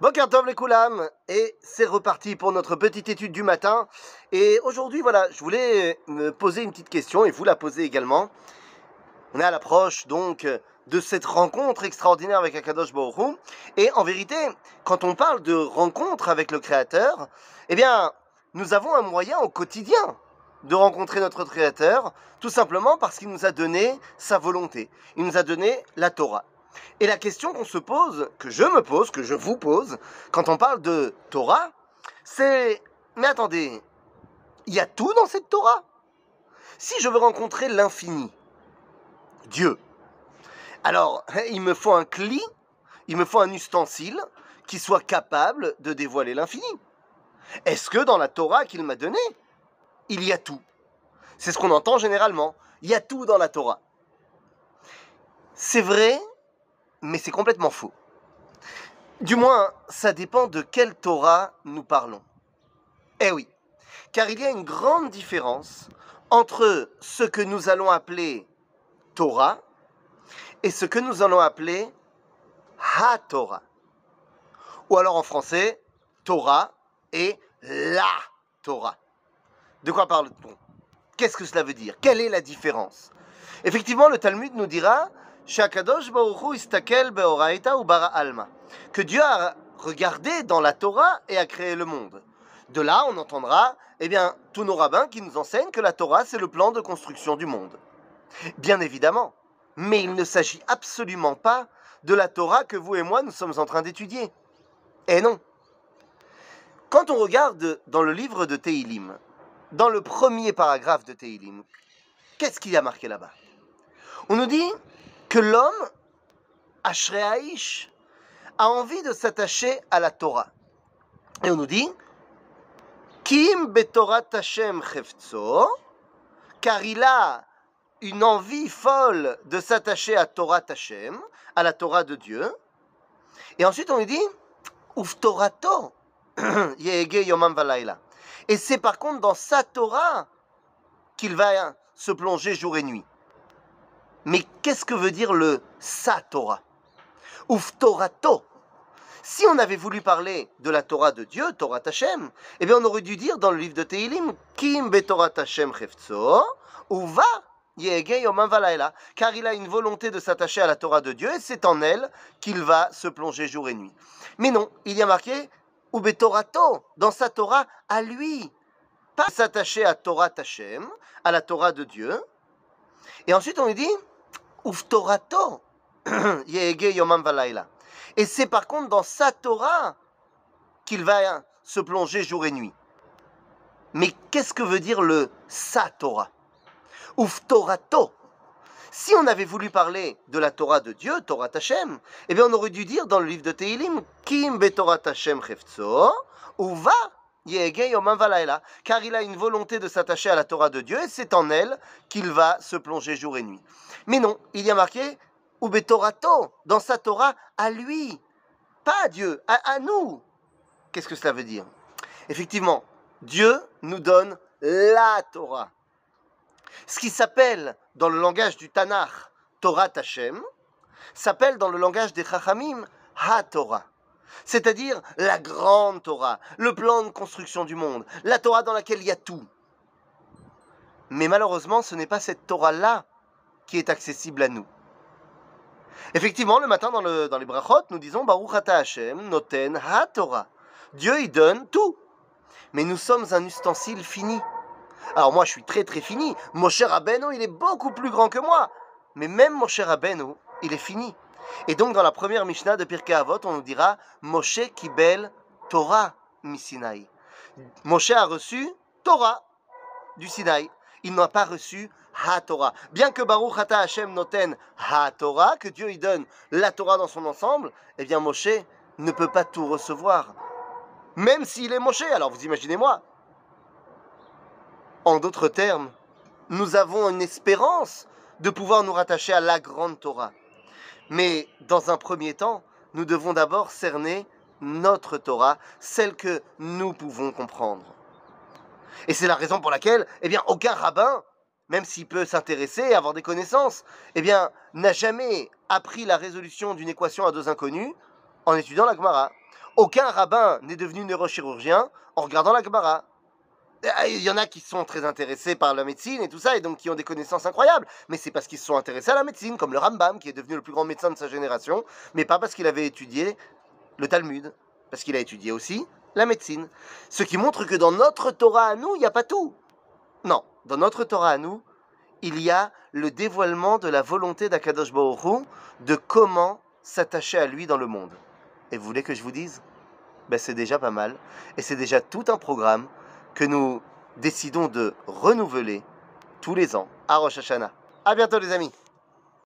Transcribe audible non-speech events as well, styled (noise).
Bokertov les Koulam, et c'est reparti pour notre petite étude du matin. Et aujourd'hui, voilà, je voulais me poser une petite question et vous la poser également. On est à l'approche donc de cette rencontre extraordinaire avec Akadosh Baruch Et en vérité, quand on parle de rencontre avec le Créateur, eh bien, nous avons un moyen au quotidien de rencontrer notre Créateur, tout simplement parce qu'il nous a donné sa volonté. Il nous a donné la Torah. Et la question qu'on se pose, que je me pose, que je vous pose, quand on parle de Torah, c'est mais attendez, il y a tout dans cette Torah? Si je veux rencontrer l'infini, Dieu, alors il me faut un cli, il me faut un ustensile qui soit capable de dévoiler l'infini. Est-ce que dans la Torah qu'il m'a donnée, il y a tout? C'est ce qu'on entend généralement. Il y a tout dans la Torah. C'est vrai mais c'est complètement faux. Du moins, ça dépend de quelle Torah nous parlons. Eh oui, car il y a une grande différence entre ce que nous allons appeler Torah et ce que nous allons appeler Ha-Torah. Ou alors en français, Torah et la Torah. De quoi parle-t-on? Qu'est-ce que cela veut dire? Quelle est la différence? Effectivement, le Talmud nous dira que Dieu a regardé dans la Torah et a créé le monde. De là, on entendra eh bien, tous nos rabbins qui nous enseignent que la Torah, c'est le plan de construction du monde. Bien évidemment, mais il ne s'agit absolument pas de la Torah que vous et moi nous sommes en train d'étudier. Eh non. Quand on regarde dans le livre de Teilim, dans le premier paragraphe de Teilim, qu'est-ce qu'il y a marqué là-bas? On nous dit que l'homme, Ashreaïch, a envie de s'attacher à la Torah. Et on nous dit, Kim betorat Hashem chefzo, car il a une envie folle de s'attacher à Torah Hashem, à la Torah de Dieu. Et ensuite on nous dit, Uftorato, (clears throat) yege yomam valayla. Et c'est par contre dans sa Torah qu'il va se plonger jour et nuit. Mais qu'est-ce que veut dire le sa Torah? Ouf Torato Si on avait voulu parler de la Torah de Dieu, Torah Hashem, eh bien on aurait dû dire dans le livre de Teilim, Kim Torah Hashem chefzo, ou va car il a une volonté de s'attacher à la Torah de Dieu et c'est en elle qu'il va se plonger jour et nuit. Mais non, il y a marqué Ubetorato, dans sa Torah à lui, pas s'attacher à Torah Hashem, à la Torah de Dieu. Et ensuite on lui dit Uftorato, (clears throat) Yomam Valaila. Et c'est par contre dans sa Torah qu'il va se plonger jour et nuit. Mais qu'est-ce que veut dire le sa Torah? Uftorato. Si on avait voulu parler de la Torah de Dieu, Torah Hashem, eh bien on aurait dû dire dans le livre de Teilim, Kim Torah Hashem chefzo, ou va car il a une volonté de s'attacher à la Torah de Dieu et c'est en elle qu'il va se plonger jour et nuit. Mais non, il y a marqué Ubetorato, dans sa Torah, à lui, pas à Dieu, à, nous. Qu'est-ce que cela veut dire? Effectivement, Dieu nous donne la Torah. Ce qui s'appelle dans le langage du Tanakh Torah Hashem, s'appelle dans le langage des Chachamim Ha-Torah c'est-à-dire la grande Torah, le plan de construction du monde, la Torah dans laquelle il y a tout. Mais malheureusement, ce n'est pas cette Torah-là qui est accessible à nous. Effectivement, le matin dans, les brachot, nous disons Baruch Ata Hashem, Noten Ha Torah. Dieu, il donne tout. Mais nous sommes un ustensile fini. Alors moi, je suis très très fini. Mon cher Abeno, il est beaucoup plus grand que moi. Mais même mon cher Abeno, il est fini. Et donc, dans la première Mishnah de Pirkei Avot, on nous dira Moshe Kibel Torah Misinaï. Moshe a reçu Torah du Sinaï. Il n'a pas reçu Ha-Torah. Bien que Baruch Ata Hashem noten Ha-Torah, que Dieu y donne la Torah dans son ensemble, eh bien Moshe ne peut pas tout recevoir. Même s'il est Moshe, alors vous imaginez moi. En d'autres termes, nous avons une espérance de pouvoir nous rattacher à la grande Torah. Mais dans un premier temps, nous devons d'abord cerner notre Torah, celle que nous pouvons comprendre. Et c'est la raison pour laquelle, eh bien, aucun rabbin, même s'il peut s'intéresser et avoir des connaissances, eh bien, n'a jamais appris la résolution d'une équation à deux inconnus en étudiant la Gemara. Aucun rabbin n'est devenu neurochirurgien en regardant la Gemara. Ah, il y en a qui sont très intéressés par la médecine et tout ça, et donc qui ont des connaissances incroyables. Mais c'est parce qu'ils se sont intéressés à la médecine, comme le Rambam, qui est devenu le plus grand médecin de sa génération, mais pas parce qu'il avait étudié le Talmud, parce qu'il a étudié aussi la médecine. Ce qui montre que dans notre Torah à nous, il n'y a pas tout. Non, dans notre Torah à nous, il y a le dévoilement de la volonté d'Akadosh Baruch de comment s'attacher à lui dans le monde. Et vous voulez que je vous dise? Ben, C'est déjà pas mal. Et c'est déjà tout un programme que nous décidons de renouveler tous les ans à Rosh Hashanah. A bientôt les amis